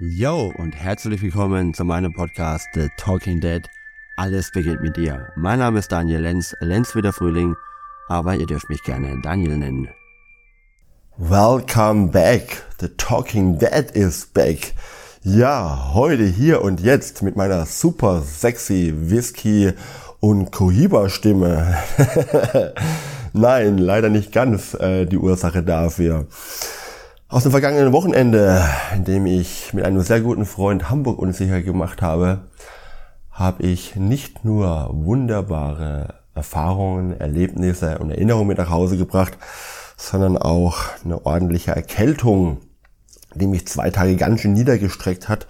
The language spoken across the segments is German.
Yo und herzlich willkommen zu meinem Podcast The Talking Dead. Alles beginnt mit dir. Mein Name ist Daniel Lenz, Lenz wie der Frühling, aber ihr dürft mich gerne Daniel nennen. Welcome back. The Talking Dead is back. Ja, heute hier und jetzt mit meiner super sexy Whisky und Cohiba Stimme. Nein, leider nicht ganz äh, die Ursache dafür. Aus dem vergangenen Wochenende, in dem ich mit einem sehr guten Freund Hamburg unsicher gemacht habe, habe ich nicht nur wunderbare Erfahrungen, Erlebnisse und Erinnerungen mit nach Hause gebracht, sondern auch eine ordentliche Erkältung, die mich zwei Tage ganz schön niedergestreckt hat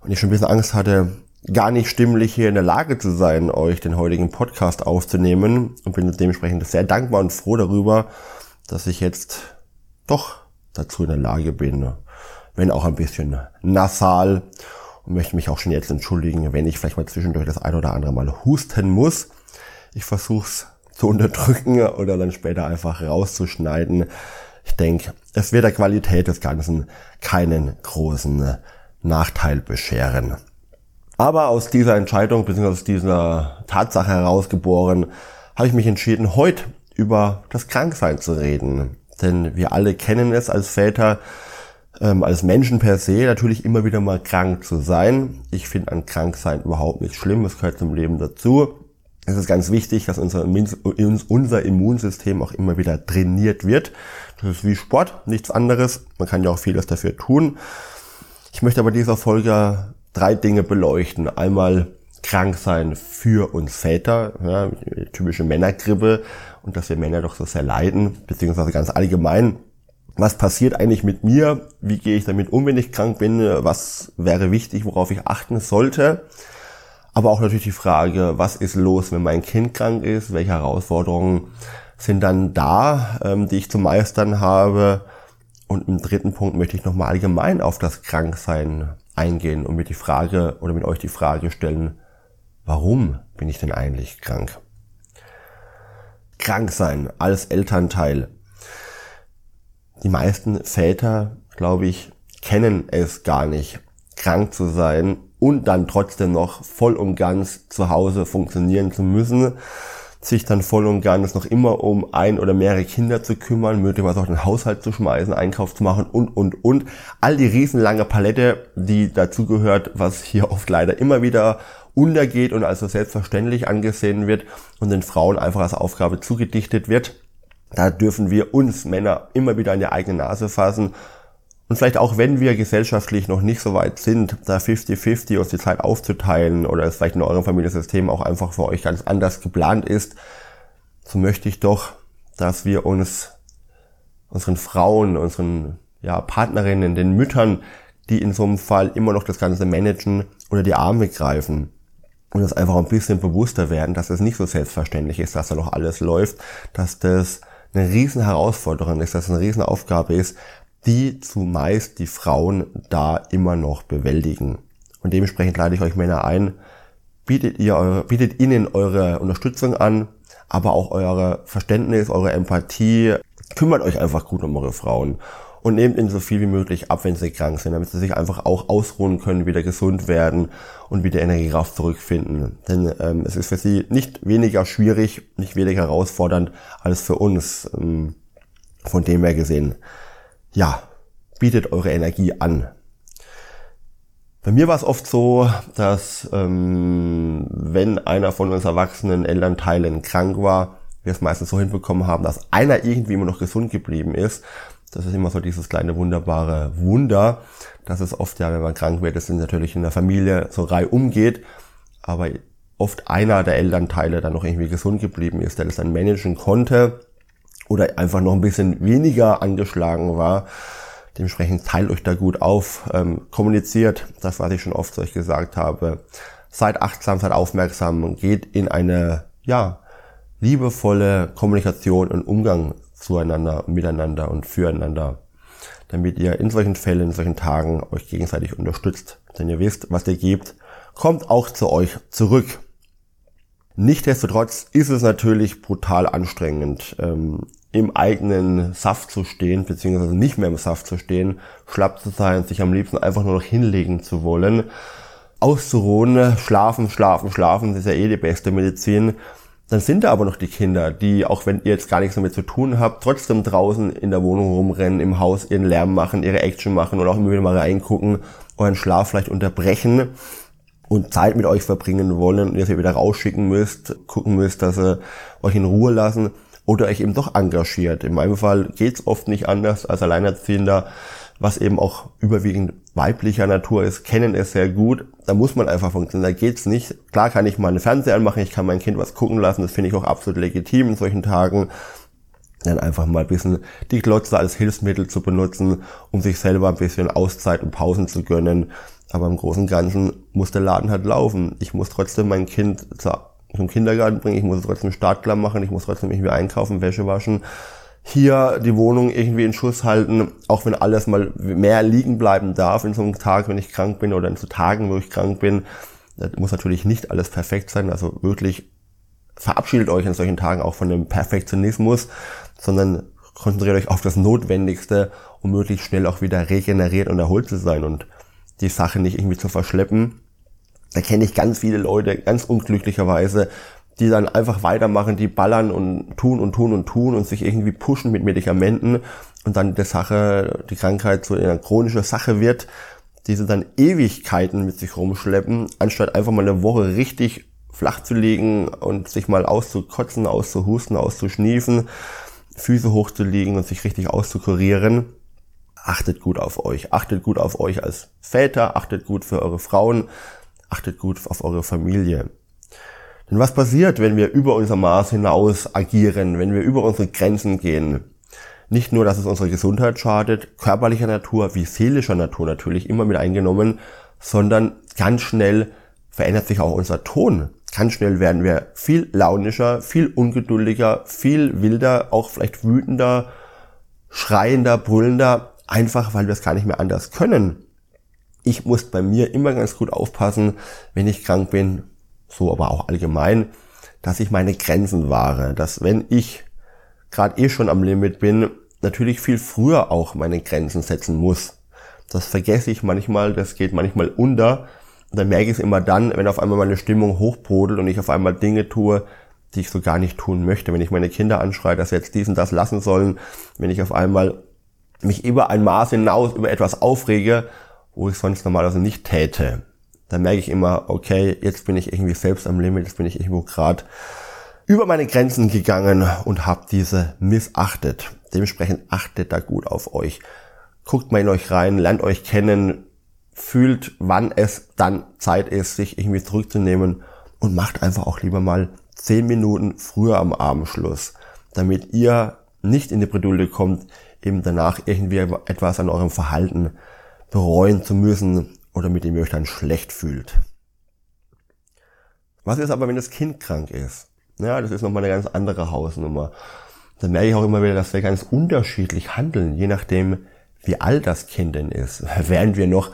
und ich schon ein bisschen Angst hatte, gar nicht stimmlich hier in der Lage zu sein, euch den heutigen Podcast aufzunehmen und bin dementsprechend sehr dankbar und froh darüber, dass ich jetzt doch dazu in der Lage bin, wenn auch ein bisschen nasal und möchte mich auch schon jetzt entschuldigen, wenn ich vielleicht mal zwischendurch das ein oder andere Mal husten muss. Ich versuche es zu unterdrücken oder dann später einfach rauszuschneiden. Ich denke, es wird der Qualität des Ganzen keinen großen Nachteil bescheren. Aber aus dieser Entscheidung bzw. aus dieser Tatsache herausgeboren, habe ich mich entschieden, heute über das Kranksein zu reden. Denn wir alle kennen es als Väter, ähm, als Menschen per se natürlich immer wieder mal krank zu sein. Ich finde an Kranksein überhaupt nichts Schlimmes, gehört zum Leben dazu. Es ist ganz wichtig, dass unser, unser Immunsystem auch immer wieder trainiert wird. Das ist wie Sport, nichts anderes. Man kann ja auch vieles dafür tun. Ich möchte aber dieser Folge drei Dinge beleuchten. Einmal krank sein für uns Väter, ja, typische Männergrippe und dass wir Männer doch so sehr leiden, beziehungsweise ganz allgemein. Was passiert eigentlich mit mir? Wie gehe ich damit um, wenn ich krank bin? Was wäre wichtig, worauf ich achten sollte? Aber auch natürlich die Frage, was ist los, wenn mein Kind krank ist? Welche Herausforderungen sind dann da, ähm, die ich zu meistern habe? Und im dritten Punkt möchte ich nochmal allgemein auf das Kranksein eingehen und mir die Frage oder mit euch die Frage stellen, warum bin ich denn eigentlich krank? Krank sein als Elternteil. Die meisten Väter, glaube ich, kennen es gar nicht, krank zu sein und dann trotzdem noch voll und ganz zu Hause funktionieren zu müssen, sich dann voll und ganz noch immer um ein oder mehrere Kinder zu kümmern, möglicherweise auch den Haushalt zu schmeißen, Einkauf zu machen und, und, und. All die riesenlange Palette, die dazugehört, was hier oft leider immer wieder untergeht und also selbstverständlich angesehen wird und den Frauen einfach als Aufgabe zugedichtet wird. Da dürfen wir uns Männer immer wieder an die eigene Nase fassen und vielleicht auch wenn wir gesellschaftlich noch nicht so weit sind, da 50-50 uns die Zeit aufzuteilen oder es vielleicht in eurem Familiensystem auch einfach für euch ganz anders geplant ist, so möchte ich doch, dass wir uns unseren Frauen, unseren ja, Partnerinnen, den Müttern, die in so einem Fall immer noch das Ganze managen, oder die Arme greifen und das einfach ein bisschen bewusster werden, dass es nicht so selbstverständlich ist, dass da noch alles läuft, dass das eine riesen Herausforderung ist, dass es eine riesen Aufgabe ist, die zumeist die Frauen da immer noch bewältigen. Und dementsprechend lade ich euch Männer ein, bietet ihr eure, bietet ihnen eure Unterstützung an, aber auch eure Verständnis, eure Empathie. Kümmert euch einfach gut um eure Frauen und nehmt ihnen so viel wie möglich ab, wenn sie krank sind, damit sie sich einfach auch ausruhen können, wieder gesund werden und wieder Energiekraft zurückfinden. Denn ähm, es ist für sie nicht weniger schwierig, nicht weniger herausfordernd als für uns. Ähm, von dem her gesehen, ja, bietet eure Energie an. Bei mir war es oft so, dass ähm, wenn einer von uns erwachsenen Elternteilen krank war, wir es meistens so hinbekommen haben, dass einer irgendwie immer noch gesund geblieben ist das ist immer so dieses kleine wunderbare Wunder, dass es oft ja, wenn man krank wird, es natürlich in der Familie so rei umgeht, aber oft einer der Elternteile dann noch irgendwie gesund geblieben ist, der das dann managen konnte oder einfach noch ein bisschen weniger angeschlagen war. Dementsprechend teilt euch da gut auf, ähm, kommuniziert, das was ich schon oft zu euch gesagt habe. Seid achtsam, seid aufmerksam und geht in eine, ja, liebevolle Kommunikation und Umgang zueinander, miteinander und füreinander, damit ihr in solchen Fällen, in solchen Tagen euch gegenseitig unterstützt. Denn ihr wisst, was ihr gebt, kommt auch zu euch zurück. Nichtsdestotrotz ist es natürlich brutal anstrengend, ähm, im eigenen Saft zu stehen, beziehungsweise nicht mehr im Saft zu stehen, schlapp zu sein, sich am liebsten einfach nur noch hinlegen zu wollen, auszuruhen, schlafen, schlafen, schlafen, das ist ja eh die beste Medizin. Dann sind da aber noch die Kinder, die, auch wenn ihr jetzt gar nichts damit zu tun habt, trotzdem draußen in der Wohnung rumrennen, im Haus ihren Lärm machen, ihre Action machen und auch immer wieder mal reingucken, euren Schlaf vielleicht unterbrechen und Zeit mit euch verbringen wollen und ihr sie wieder rausschicken müsst, gucken müsst, dass sie euch in Ruhe lassen oder euch eben doch engagiert. In meinem Fall geht's oft nicht anders als Alleinerziehender, was eben auch überwiegend weiblicher Natur ist, kennen es sehr gut. Da muss man einfach funktionieren. Da geht's nicht. Klar kann ich mal eine Fernseher anmachen, ich kann mein Kind was gucken lassen. Das finde ich auch absolut legitim in solchen Tagen. Dann einfach mal ein bisschen die Glotze als Hilfsmittel zu benutzen, um sich selber ein bisschen Auszeit und Pausen zu gönnen. Aber im Großen und Ganzen muss der Laden halt laufen. Ich muss trotzdem mein Kind zum Kindergarten bringen, ich muss trotzdem startklar machen, ich muss trotzdem irgendwie einkaufen, Wäsche waschen hier die Wohnung irgendwie in Schuss halten, auch wenn alles mal mehr liegen bleiben darf in so einem Tag, wenn ich krank bin oder in so Tagen, wo ich krank bin. Das muss natürlich nicht alles perfekt sein, also wirklich verabschiedet euch in solchen Tagen auch von dem Perfektionismus, sondern konzentriert euch auf das Notwendigste, um möglichst schnell auch wieder regeneriert und erholt zu sein und die Sache nicht irgendwie zu verschleppen. Da kenne ich ganz viele Leute, ganz unglücklicherweise, die dann einfach weitermachen, die ballern und tun und tun und tun und sich irgendwie pushen mit Medikamenten und dann die Sache, die Krankheit so eine chronische Sache wird, die sie dann Ewigkeiten mit sich rumschleppen, anstatt einfach mal eine Woche richtig flach zu legen und sich mal auszukotzen, auszuhusten, auszuschniefen, Füße hochzulegen und sich richtig auszukurieren. Achtet gut auf euch. Achtet gut auf euch als Väter, achtet gut für eure Frauen, achtet gut auf eure Familie. Denn was passiert, wenn wir über unser Maß hinaus agieren, wenn wir über unsere Grenzen gehen? Nicht nur, dass es unserer Gesundheit schadet, körperlicher Natur wie seelischer Natur natürlich immer mit eingenommen, sondern ganz schnell verändert sich auch unser Ton. Ganz schnell werden wir viel launischer, viel ungeduldiger, viel wilder, auch vielleicht wütender, schreiender, brüllender, einfach weil wir es gar nicht mehr anders können. Ich muss bei mir immer ganz gut aufpassen, wenn ich krank bin, so aber auch allgemein, dass ich meine Grenzen wahre, dass wenn ich gerade eh schon am Limit bin, natürlich viel früher auch meine Grenzen setzen muss. Das vergesse ich manchmal, das geht manchmal unter. Und dann merke ich es immer dann, wenn auf einmal meine Stimmung hochbrodelt und ich auf einmal Dinge tue, die ich so gar nicht tun möchte. Wenn ich meine Kinder anschreie, dass sie jetzt dies und das lassen sollen, wenn ich auf einmal mich über ein Maß hinaus über etwas aufrege, wo ich sonst normalerweise nicht täte dann merke ich immer, okay, jetzt bin ich irgendwie selbst am Limit, jetzt bin ich irgendwo gerade über meine Grenzen gegangen und habe diese missachtet. Dementsprechend achtet da gut auf euch. Guckt mal in euch rein, lernt euch kennen, fühlt, wann es dann Zeit ist, sich irgendwie zurückzunehmen und macht einfach auch lieber mal zehn Minuten früher am Abendschluss, damit ihr nicht in die Bredouille kommt, eben danach irgendwie etwas an eurem Verhalten bereuen zu müssen oder mit dem ihr euch dann schlecht fühlt. Was ist aber, wenn das Kind krank ist? Ja, das ist nochmal eine ganz andere Hausnummer. Da merke ich auch immer wieder, dass wir ganz unterschiedlich handeln, je nachdem, wie alt das Kind denn ist. Während wir noch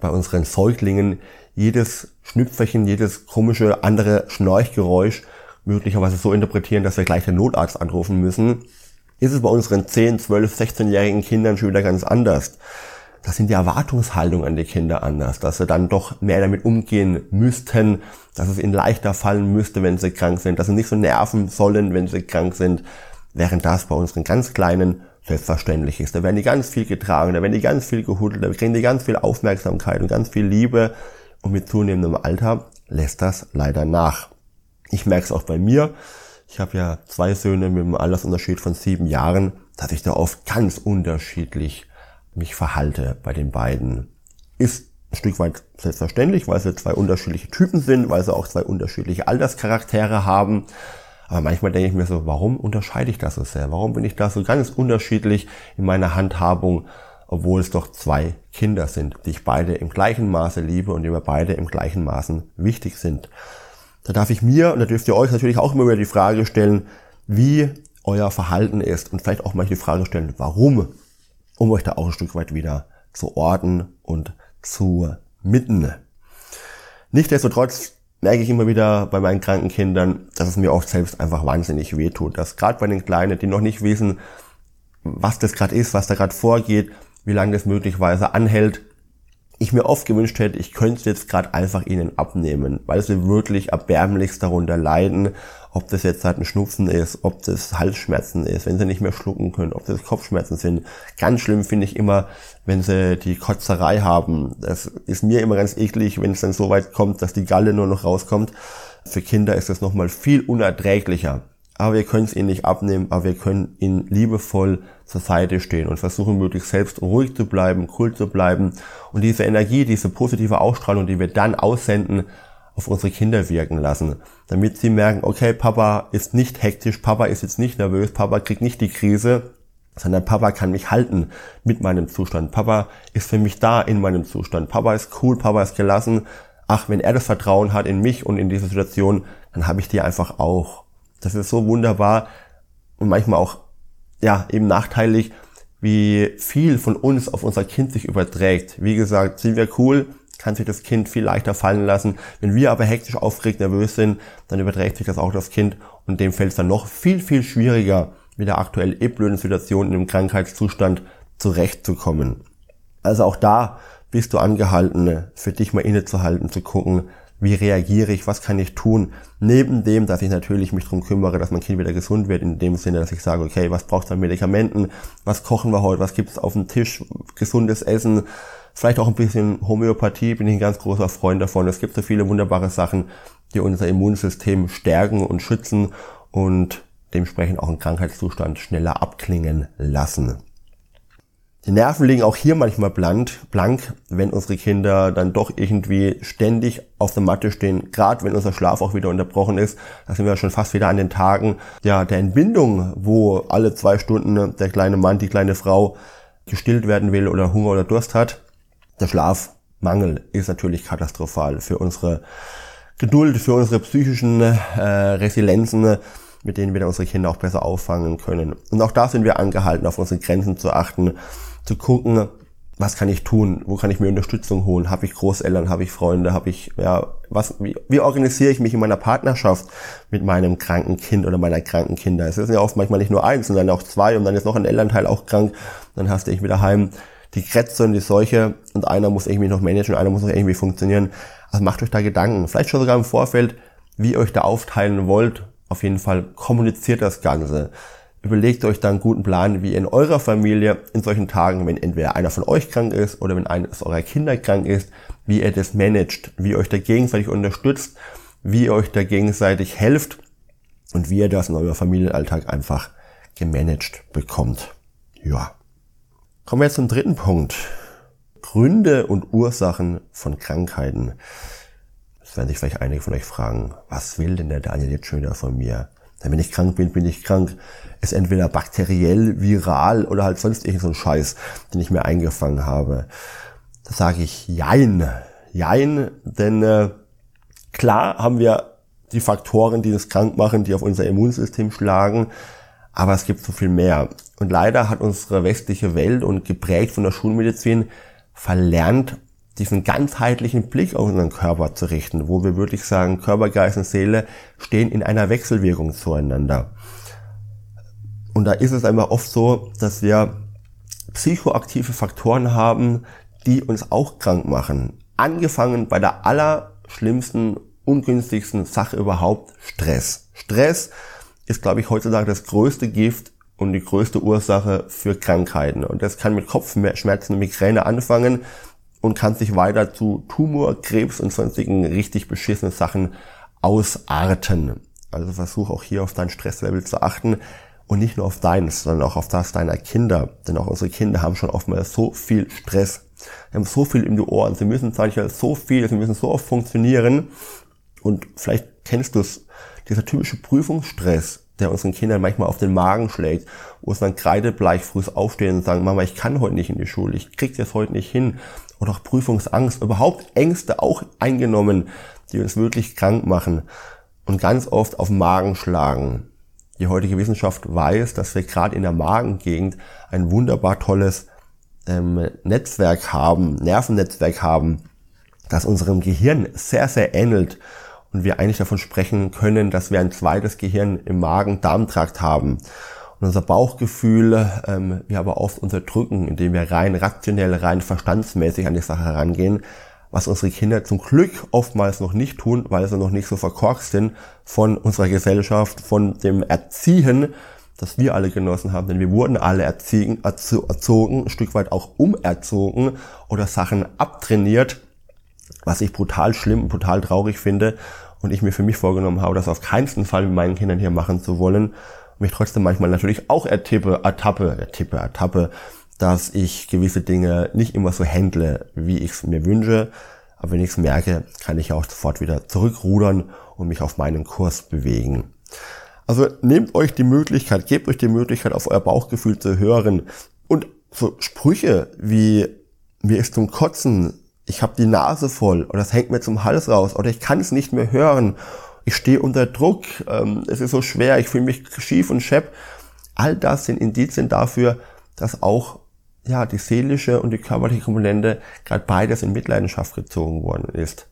bei unseren Säuglingen jedes Schnüpferchen, jedes komische andere Schnorchgeräusch möglicherweise so interpretieren, dass wir gleich den Notarzt anrufen müssen, ist es bei unseren 10, 12, 16-jährigen Kindern schon wieder ganz anders da sind die Erwartungshaltungen an die Kinder anders, dass sie dann doch mehr damit umgehen müssten, dass es ihnen leichter fallen müsste, wenn sie krank sind, dass sie nicht so nerven sollen, wenn sie krank sind, während das bei unseren ganz Kleinen selbstverständlich ist. Da werden die ganz viel getragen, da werden die ganz viel gehudelt, da kriegen die ganz viel Aufmerksamkeit und ganz viel Liebe und mit zunehmendem Alter lässt das leider nach. Ich merke es auch bei mir. Ich habe ja zwei Söhne mit einem Altersunterschied von sieben Jahren, dass ich da oft ganz unterschiedlich mich verhalte bei den beiden. Ist ein Stück weit selbstverständlich, weil sie zwei unterschiedliche Typen sind, weil sie auch zwei unterschiedliche Alterscharaktere haben. Aber manchmal denke ich mir so, warum unterscheide ich das so sehr? Warum bin ich da so ganz unterschiedlich in meiner Handhabung, obwohl es doch zwei Kinder sind, die ich beide im gleichen Maße liebe und die mir beide im gleichen Maßen wichtig sind? Da darf ich mir, und da dürft ihr euch natürlich auch immer wieder die Frage stellen, wie euer Verhalten ist und vielleicht auch mal die Frage stellen, warum um euch da auch ein Stück weit wieder zu orten und zu mitten. Nichtsdestotrotz merke ich immer wieder bei meinen kranken Kindern, dass es mir auch selbst einfach wahnsinnig wehtut. Dass gerade bei den Kleinen, die noch nicht wissen, was das gerade ist, was da gerade vorgeht, wie lange das möglicherweise anhält, ich mir oft gewünscht hätte, ich könnte es jetzt gerade einfach ihnen abnehmen, weil sie wirklich erbärmlichst darunter leiden, ob das jetzt halt ein Schnupfen ist, ob das Halsschmerzen ist, wenn sie nicht mehr schlucken können, ob das Kopfschmerzen sind. Ganz schlimm finde ich immer, wenn sie die Kotzerei haben. Das ist mir immer ganz eklig, wenn es dann so weit kommt, dass die Galle nur noch rauskommt. Für Kinder ist das nochmal viel unerträglicher aber wir können es ihnen nicht abnehmen, aber wir können ihnen liebevoll zur Seite stehen und versuchen möglichst selbst ruhig zu bleiben, cool zu bleiben und diese Energie, diese positive Ausstrahlung, die wir dann aussenden, auf unsere Kinder wirken lassen, damit sie merken, okay, Papa ist nicht hektisch, Papa ist jetzt nicht nervös, Papa kriegt nicht die Krise, sondern Papa kann mich halten mit meinem Zustand. Papa ist für mich da in meinem Zustand. Papa ist cool, Papa ist gelassen. Ach, wenn er das Vertrauen hat in mich und in diese Situation, dann habe ich die einfach auch. Das ist so wunderbar und manchmal auch, ja, eben nachteilig, wie viel von uns auf unser Kind sich überträgt. Wie gesagt, sind wir cool, kann sich das Kind viel leichter fallen lassen. Wenn wir aber hektisch, aufgeregt, nervös sind, dann überträgt sich das auch das Kind und dem fällt es dann noch viel, viel schwieriger, mit der aktuell eh blöden Situation in einem Krankheitszustand zurechtzukommen. Also auch da bist du angehalten, für dich mal innezuhalten, zu gucken, wie reagiere ich, was kann ich tun, neben dem, dass ich natürlich mich darum kümmere, dass mein Kind wieder gesund wird, in dem Sinne, dass ich sage, okay, was braucht an Medikamenten, was kochen wir heute, was gibt es auf dem Tisch, gesundes Essen, vielleicht auch ein bisschen Homöopathie, bin ich ein ganz großer Freund davon. Es gibt so viele wunderbare Sachen, die unser Immunsystem stärken und schützen und dementsprechend auch einen Krankheitszustand schneller abklingen lassen. Die Nerven liegen auch hier manchmal blank, blank, wenn unsere Kinder dann doch irgendwie ständig auf der Matte stehen, gerade wenn unser Schlaf auch wieder unterbrochen ist. Da sind wir schon fast wieder an den Tagen ja, der Entbindung, wo alle zwei Stunden der kleine Mann, die kleine Frau gestillt werden will oder Hunger oder Durst hat. Der Schlafmangel ist natürlich katastrophal für unsere Geduld, für unsere psychischen äh, Resilienzen, mit denen wir dann unsere Kinder auch besser auffangen können. Und auch da sind wir angehalten, auf unsere Grenzen zu achten zu gucken, was kann ich tun, wo kann ich mir Unterstützung holen, habe ich Großeltern, habe ich Freunde, habe ich, ja, was, wie, wie organisiere ich mich in meiner Partnerschaft mit meinem kranken Kind oder meiner kranken Kinder. Es ist ja oft manchmal nicht nur eins, sondern auch zwei und dann ist noch ein Elternteil auch krank, dann hast du irgendwie daheim die Krätze und die Seuche und einer muss irgendwie noch managen, einer muss noch irgendwie funktionieren. Also macht euch da Gedanken, vielleicht schon sogar im Vorfeld, wie ihr euch da aufteilen wollt. Auf jeden Fall kommuniziert das Ganze überlegt euch dann einen guten Plan, wie ihr in eurer Familie in solchen Tagen, wenn entweder einer von euch krank ist oder wenn eines eurer Kinder krank ist, wie ihr das managt, wie ihr euch da gegenseitig unterstützt, wie ihr euch da gegenseitig helft und wie ihr das in eurem Familienalltag einfach gemanagt bekommt. Ja. Kommen wir jetzt zum dritten Punkt. Gründe und Ursachen von Krankheiten. Das werden sich vielleicht einige von euch fragen, was will denn der Daniel jetzt schon wieder von mir? Wenn ich krank bin, bin ich krank. Ist entweder bakteriell, viral oder halt sonst irgend so ein Scheiß, den ich mir eingefangen habe. Da sage ich Jein. Jein, denn äh, klar haben wir die Faktoren, die uns krank machen, die auf unser Immunsystem schlagen, aber es gibt so viel mehr. Und leider hat unsere westliche Welt und geprägt von der Schulmedizin verlernt, diesen ganzheitlichen Blick auf unseren Körper zu richten, wo wir wirklich sagen, Körper, Geist und Seele stehen in einer Wechselwirkung zueinander. Und da ist es einfach oft so, dass wir psychoaktive Faktoren haben, die uns auch krank machen. Angefangen bei der allerschlimmsten, ungünstigsten Sache überhaupt, Stress. Stress ist, glaube ich, heutzutage das größte Gift und die größte Ursache für Krankheiten. Und das kann mit Kopfschmerzen und Migräne anfangen und kann sich weiter zu Tumor, Krebs und sonstigen richtig beschissenen Sachen ausarten. Also versuch auch hier auf dein Stresslevel zu achten und nicht nur auf deines, sondern auch auf das deiner Kinder. Denn auch unsere Kinder haben schon oftmals so viel Stress. Sie haben so viel in die Ohren. Sie müssen manchmal so viel, sie müssen so oft funktionieren. Und vielleicht kennst du es, dieser typische Prüfungsstress, der unseren Kindern manchmal auf den Magen schlägt, wo es dann kreidebleich früh aufstehen und sagen, Mama, ich kann heute nicht in die Schule, ich krieg's jetzt heute nicht hin oder auch Prüfungsangst, überhaupt Ängste auch eingenommen, die uns wirklich krank machen und ganz oft auf den Magen schlagen. Die heutige Wissenschaft weiß, dass wir gerade in der Magengegend ein wunderbar tolles ähm, Netzwerk haben, Nervennetzwerk haben, das unserem Gehirn sehr, sehr ähnelt und wir eigentlich davon sprechen können, dass wir ein zweites Gehirn im Magen-Darm-Trakt haben. Und unser Bauchgefühl ähm, wir aber oft unterdrücken, indem wir rein rationell, rein verstandsmäßig an die Sache herangehen, was unsere Kinder zum Glück oftmals noch nicht tun, weil sie noch nicht so verkorkst sind von unserer Gesellschaft, von dem Erziehen, das wir alle genossen haben. Denn wir wurden alle erziehen, erzogen, ein Stück weit auch umerzogen oder Sachen abtrainiert, was ich brutal schlimm und brutal traurig finde und ich mir für mich vorgenommen habe, das auf keinen Fall mit meinen Kindern hier machen zu wollen mich trotzdem manchmal natürlich auch ertippe, ertappe, ertippe, ertappe, dass ich gewisse Dinge nicht immer so handle, wie ich es mir wünsche. Aber wenn ich es merke, kann ich auch sofort wieder zurückrudern und mich auf meinen Kurs bewegen. Also nehmt euch die Möglichkeit, gebt euch die Möglichkeit, auf euer Bauchgefühl zu hören. Und so Sprüche wie mir ist zum Kotzen, ich habe die Nase voll oder es hängt mir zum Hals raus oder ich kann es nicht mehr hören ich stehe unter Druck, ähm, es ist so schwer, ich fühle mich schief und schepp. All das sind Indizien dafür, dass auch ja, die seelische und die körperliche Komponente gerade beides in Mitleidenschaft gezogen worden ist.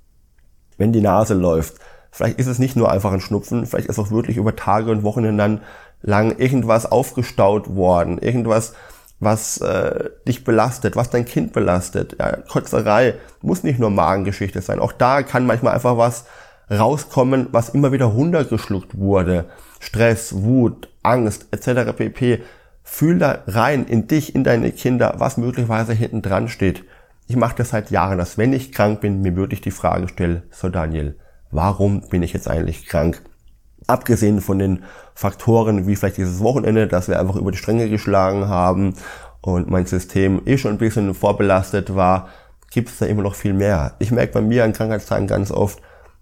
Wenn die Nase läuft, vielleicht ist es nicht nur einfach ein Schnupfen, vielleicht ist auch wirklich über Tage und Wochen dann lang irgendwas aufgestaut worden, irgendwas, was äh, dich belastet, was dein Kind belastet. Ja, Kotzerei muss nicht nur Magengeschichte sein. Auch da kann manchmal einfach was rauskommen, was immer wieder runtergeschluckt wurde. Stress, Wut, Angst etc. pp. Fühl da rein in dich, in deine Kinder, was möglicherweise hinten dran steht. Ich mache das seit Jahren, dass wenn ich krank bin, mir wirklich die Frage stelle, so Daniel, warum bin ich jetzt eigentlich krank? Abgesehen von den Faktoren wie vielleicht dieses Wochenende, dass wir einfach über die Stränge geschlagen haben und mein System eh schon ein bisschen vorbelastet war, gibt es da immer noch viel mehr. Ich merke bei mir an Krankheitstagen ganz oft,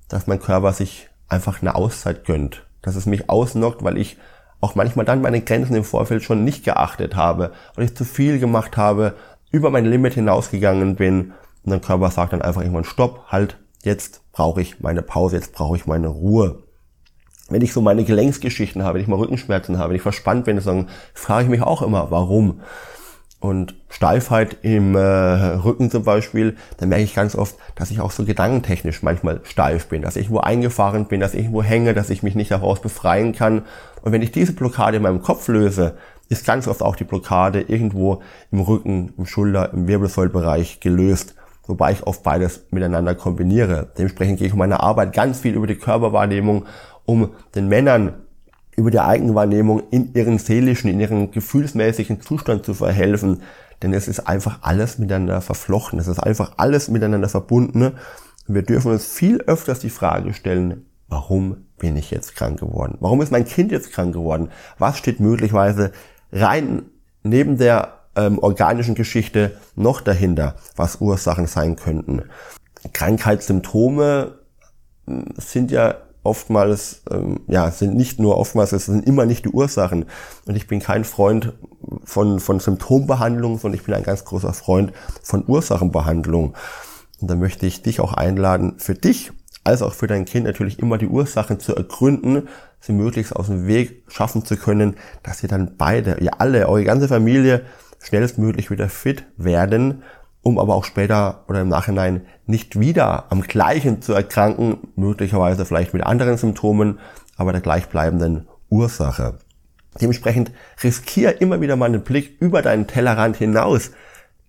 dass mein Körper sich einfach eine Auszeit gönnt. Dass es mich ausnockt, weil ich auch manchmal dann meine Grenzen im Vorfeld schon nicht geachtet habe und ich zu viel gemacht habe, über mein Limit hinausgegangen bin und der Körper sagt dann einfach irgendwann Stopp, halt, jetzt brauche ich meine Pause, jetzt brauche ich meine Ruhe. Wenn ich so meine Gelenksgeschichten habe, wenn ich mal Rückenschmerzen habe, wenn ich verspannt bin, dann frage ich mich auch immer, warum? Und Steifheit im äh, Rücken zum Beispiel, dann merke ich ganz oft, dass ich auch so gedankentechnisch manchmal steif bin, dass ich irgendwo eingefahren bin, dass ich irgendwo hänge, dass ich mich nicht daraus befreien kann. Und wenn ich diese Blockade in meinem Kopf löse, ist ganz oft auch die Blockade irgendwo im Rücken, im Schulter, im Wirbelsäulbereich gelöst, wobei ich oft beides miteinander kombiniere. Dementsprechend gehe ich in meiner Arbeit ganz viel über die Körperwahrnehmung, um den Männern über die Eigenwahrnehmung in ihren seelischen, in ihren gefühlsmäßigen Zustand zu verhelfen. Denn es ist einfach alles miteinander verflochten. Es ist einfach alles miteinander verbunden. wir dürfen uns viel öfters die Frage stellen, warum bin ich jetzt krank geworden? Warum ist mein Kind jetzt krank geworden? Was steht möglicherweise rein neben der ähm, organischen Geschichte noch dahinter, was Ursachen sein könnten? Krankheitssymptome hm, sind ja oftmals, ähm, ja, sind nicht nur oftmals, es sind immer nicht die Ursachen. Und ich bin kein Freund von, von Symptombehandlung, sondern ich bin ein ganz großer Freund von Ursachenbehandlung. Und da möchte ich dich auch einladen, für dich als auch für dein Kind natürlich immer die Ursachen zu ergründen, sie möglichst aus dem Weg schaffen zu können, dass ihr dann beide, ihr alle, eure ganze Familie schnellstmöglich wieder fit werden um aber auch später oder im Nachhinein nicht wieder am gleichen zu erkranken, möglicherweise vielleicht mit anderen Symptomen, aber der gleichbleibenden Ursache. Dementsprechend riskier immer wieder mal einen Blick über deinen Tellerrand hinaus.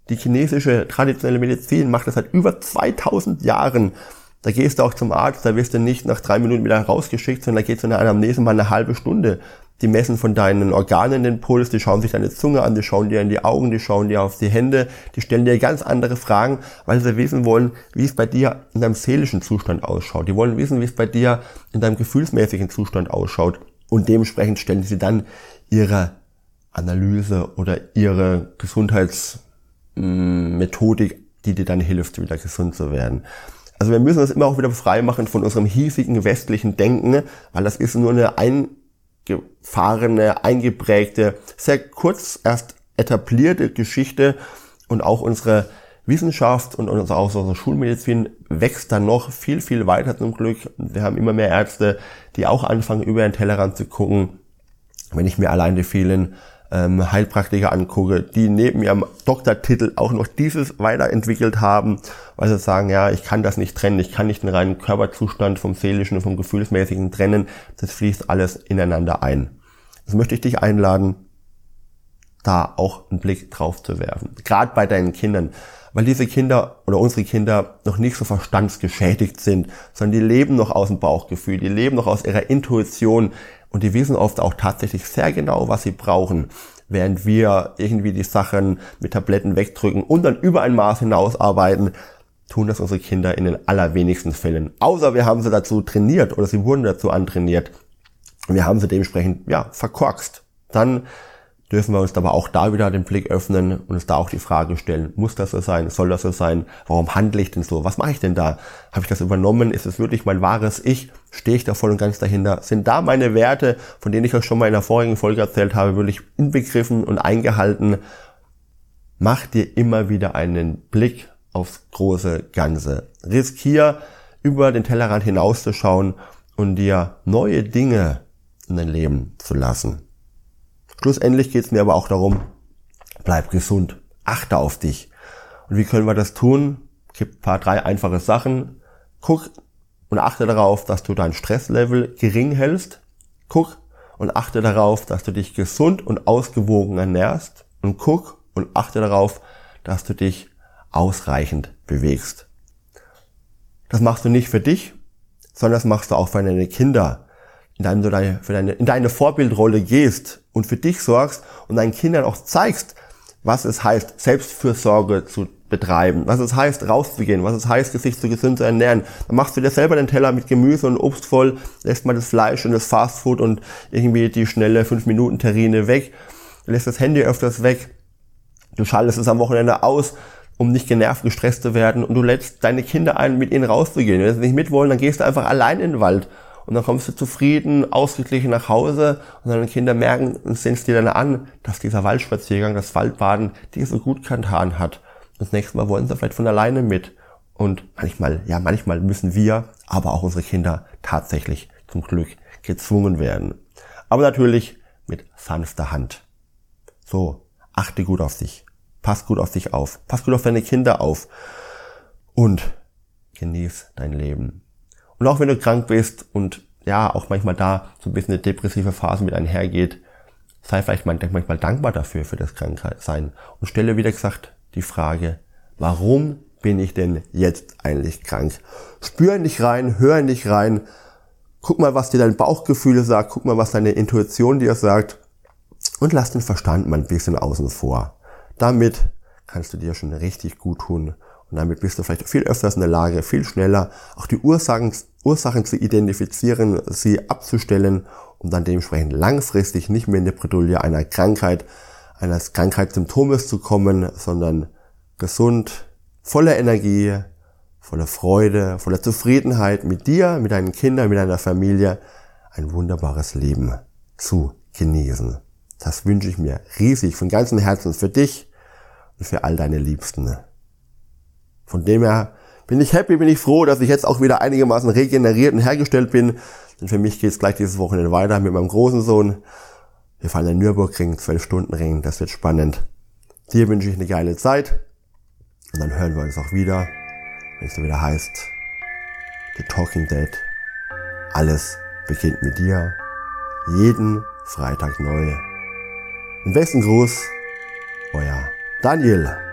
Die chinesische traditionelle Medizin macht das seit über 2000 Jahren. Da gehst du auch zum Arzt, da wirst du nicht nach drei Minuten wieder rausgeschickt, sondern da geht so eine Anamnese mal eine halbe Stunde. Die messen von deinen Organen den Puls, die schauen sich deine Zunge an, die schauen dir in die Augen, die schauen dir auf die Hände, die stellen dir ganz andere Fragen, weil sie wissen wollen, wie es bei dir in deinem seelischen Zustand ausschaut. Die wollen wissen, wie es bei dir in deinem gefühlsmäßigen Zustand ausschaut. Und dementsprechend stellen sie dann ihre Analyse oder ihre Gesundheitsmethodik, die dir dann hilft, wieder gesund zu werden. Also wir müssen uns immer auch wieder frei machen von unserem hiesigen westlichen Denken, weil das ist nur eine ein gefahrene, eingeprägte, sehr kurz erst etablierte Geschichte und auch unsere Wissenschaft und auch unsere Schulmedizin wächst dann noch viel, viel weiter zum Glück. Wir haben immer mehr Ärzte, die auch anfangen, über den Tellerrand zu gucken. Wenn ich mir allein die vielen ähm, Heilpraktiker angucke, die neben ihrem Doktortitel auch noch dieses weiterentwickelt haben, weil sie sagen, ja, ich kann das nicht trennen, ich kann nicht den reinen Körperzustand vom seelischen und vom gefühlsmäßigen trennen, das fließt alles ineinander ein. Das möchte ich dich einladen, da auch einen Blick drauf zu werfen. Gerade bei deinen Kindern. Weil diese Kinder oder unsere Kinder noch nicht so verstandsgeschädigt sind, sondern die leben noch aus dem Bauchgefühl, die leben noch aus ihrer Intuition und die wissen oft auch tatsächlich sehr genau, was sie brauchen. Während wir irgendwie die Sachen mit Tabletten wegdrücken und dann über ein Maß hinaus arbeiten, tun das unsere Kinder in den allerwenigsten Fällen. Außer wir haben sie dazu trainiert oder sie wurden dazu antrainiert. Wir haben sie dementsprechend, ja, verkorkst. Dann dürfen wir uns aber auch da wieder den Blick öffnen und uns da auch die Frage stellen, muss das so sein, soll das so sein, warum handle ich denn so, was mache ich denn da, habe ich das übernommen, ist es wirklich mein wahres Ich, stehe ich da voll und ganz dahinter, sind da meine Werte, von denen ich euch schon mal in der vorigen Folge erzählt habe, wirklich inbegriffen und eingehalten, mach dir immer wieder einen Blick aufs große Ganze. Riskier über den Tellerrand hinauszuschauen und dir neue Dinge in dein Leben zu lassen. Schlussendlich geht es mir aber auch darum, bleib gesund, achte auf dich. Und wie können wir das tun? Gibt paar drei einfache Sachen. Guck und achte darauf, dass du dein Stresslevel gering hältst. Guck und achte darauf, dass du dich gesund und ausgewogen ernährst. Und guck und achte darauf, dass du dich ausreichend bewegst. Das machst du nicht für dich, sondern das machst du auch für deine Kinder, in deine, für deine, in deine Vorbildrolle gehst und für dich sorgst und deinen Kindern auch zeigst, was es heißt, Selbstfürsorge zu betreiben, was es heißt, rauszugehen, was es heißt, sich zu gesund zu ernähren. Dann machst du dir selber den Teller mit Gemüse und Obst voll, lässt mal das Fleisch und das Fastfood und irgendwie die schnelle 5-Minuten-Terrine weg, lässt das Handy öfters weg, du schaltest es am Wochenende aus, um nicht genervt, gestresst zu werden und du lädst deine Kinder ein, mit ihnen rauszugehen. Wenn sie nicht mitwollen, dann gehst du einfach allein in den Wald und dann kommst du zufrieden, ausgeglichen nach Hause und deine Kinder merken und sehen es dir dann an, dass dieser Waldspaziergang, das Waldbaden dir so gut getan hat. Das nächste Mal wollen sie vielleicht von alleine mit. Und manchmal, ja, manchmal müssen wir, aber auch unsere Kinder tatsächlich zum Glück gezwungen werden. Aber natürlich mit sanfter Hand. So, achte gut auf dich. Pass gut auf dich auf. Pass gut auf deine Kinder auf. Und genieß dein Leben. Und auch wenn du krank bist und ja, auch manchmal da so ein bisschen eine depressive Phase mit einhergeht, sei vielleicht manchmal dankbar dafür, für das Kranksein. Und stelle, wieder gesagt, die Frage, warum bin ich denn jetzt eigentlich krank? Spür nicht rein, hör nicht rein, guck mal, was dir dein Bauchgefühl sagt, guck mal, was deine Intuition dir sagt und lass den Verstand mal ein bisschen außen vor. Damit kannst du dir schon richtig gut tun und damit bist du vielleicht viel öfters in der Lage, viel schneller auch die Ursachen, Ursachen zu identifizieren, sie abzustellen, um dann dementsprechend langfristig nicht mehr in die Bredouille einer Krankheit, eines Krankheitssymptomes zu kommen, sondern gesund, voller Energie, voller Freude, voller Zufriedenheit mit dir, mit deinen Kindern, mit deiner Familie ein wunderbares Leben zu genießen. Das wünsche ich mir riesig von ganzem Herzen für dich und für all deine Liebsten. Von dem her bin ich happy, bin ich froh, dass ich jetzt auch wieder einigermaßen regeneriert und hergestellt bin. Denn für mich geht es gleich dieses Wochenende weiter mit meinem großen Sohn. Wir fahren den Nürburgring, 12 Stunden Ring, das wird spannend. Dir wünsche ich eine geile Zeit. Und dann hören wir uns auch wieder, wenn es wieder heißt, The Talking Dead. Alles beginnt mit dir. Jeden Freitag neu. Im besten Gruß, euer Daniel.